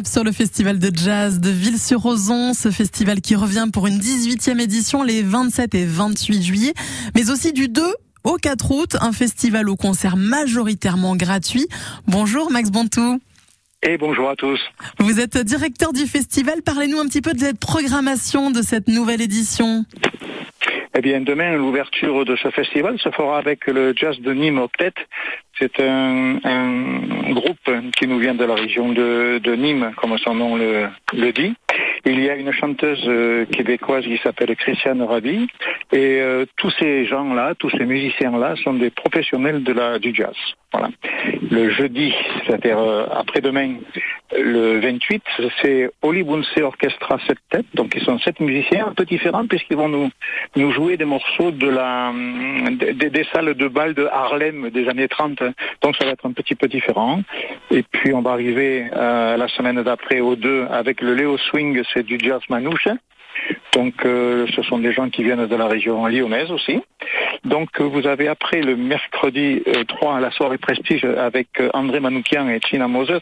Cap sur le festival de jazz de Ville-sur-Ozon, ce festival qui revient pour une 18e édition les 27 et 28 juillet, mais aussi du 2 au 4 août, un festival au concert majoritairement gratuit. Bonjour Max Bontou. Et bonjour à tous. Vous êtes directeur du festival. Parlez-nous un petit peu de cette programmation de cette nouvelle édition. Eh bien, demain, l'ouverture de ce festival se fera avec le Jazz de Nîmes Octet. C'est un, un, groupe qui nous vient de la région de, de Nîmes, comme son nom le, le dit. Il y a une chanteuse euh, québécoise qui s'appelle Christiane Rabi. Et euh, tous ces gens-là, tous ces musiciens-là sont des professionnels de la, du jazz. Voilà. Le jeudi, c'est-à-dire euh, après-demain, le 28, c'est Oli Bunse Orchestra 7 têtes. Donc ils sont sept musiciens un peu différents puisqu'ils vont nous, nous jouer des morceaux de la, des, salles de bal de Harlem des années 30. Donc ça va être un petit peu différent. Et puis on va arriver euh, la semaine d'après au 2 avec le Léo Swing, c'est du jazz manouche. Donc euh, ce sont des gens qui viennent de la région lyonnaise aussi. Donc vous avez après le mercredi euh, 3 la soirée prestige avec euh, André Manoukian et China Moses.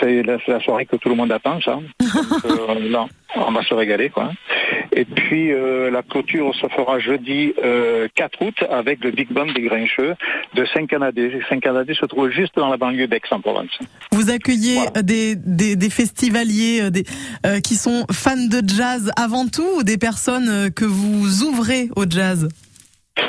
C'est la, la, soirée que tout le monde attend ça. Donc, euh, là, on va se régaler quoi. Et puis euh, la clôture se fera jeudi 4 août avec le Big Band des Grincheux de Saint-Canadé. Saint-Canadé se trouve juste dans la banlieue d'Aix-en-Provence. Vous accueillez voilà. des, des, des, festivaliers des, euh, qui sont fans de jazz avant tout ou des personnes que vous ouvrez au jazz?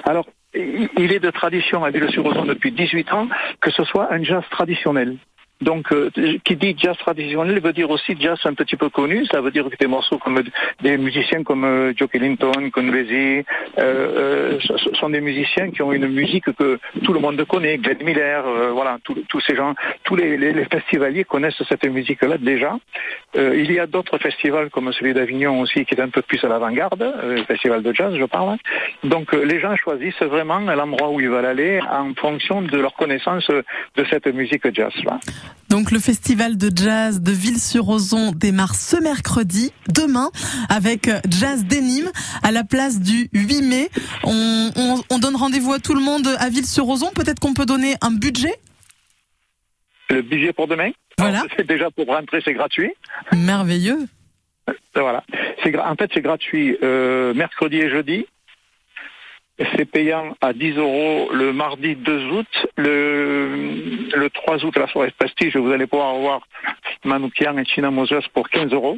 Alors, il est de tradition à Ville-sur-Ozon depuis 18 ans que ce soit un jazz traditionnel. Donc, euh, qui dit jazz traditionnel veut dire aussi jazz un petit peu connu. Ça veut dire que des morceaux comme des musiciens comme euh, Joe Ellington, Conlesi, euh, sont des musiciens qui ont une musique que tout le monde connaît. Glenn Miller, voilà, tous ces gens, tous les, les, les, festivaliers connaissent cette musique-là déjà. il y a d'autres festivals comme celui d'Avignon aussi qui est un peu plus à l'avant-garde, le festival de jazz, je parle. Donc, les gens choisissent vraiment l'endroit où ils veulent aller en fonction de leur connaissance de cette musique jazz-là. Donc le festival de jazz de Ville-sur-Ozon démarre ce mercredi, demain, avec Jazz Denim à la place du 8 mai. On, on, on donne rendez-vous à tout le monde à Ville-sur-Ozon. Peut-être qu'on peut donner un budget? Le budget pour demain? Voilà. C'est déjà pour rentrer, c'est gratuit. Merveilleux. Voilà. En fait, c'est gratuit euh, mercredi et jeudi. C'est payant à 10 euros le mardi 2 août. Le, le 3 août, la soirée prestige, vous allez pouvoir voir Manoukian et China Moses pour 15 euros.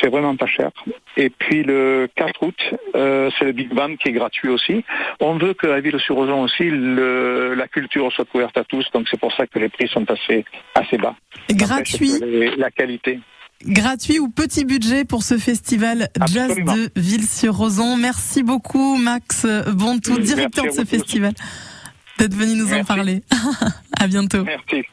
C'est vraiment pas cher. Et puis le 4 août, euh, c'est le Big Band qui est gratuit aussi. On veut que la Ville-sur-Ozon aussi, le, la culture soit couverte à tous. Donc c'est pour ça que les prix sont assez, assez bas. Gratuit. Les, la qualité gratuit ou petit budget pour ce festival Jazz de Ville-sur-Ozon. Merci beaucoup Max Bontou, directeur de ce festival, d'être venu nous Merci. en parler. à bientôt. Merci.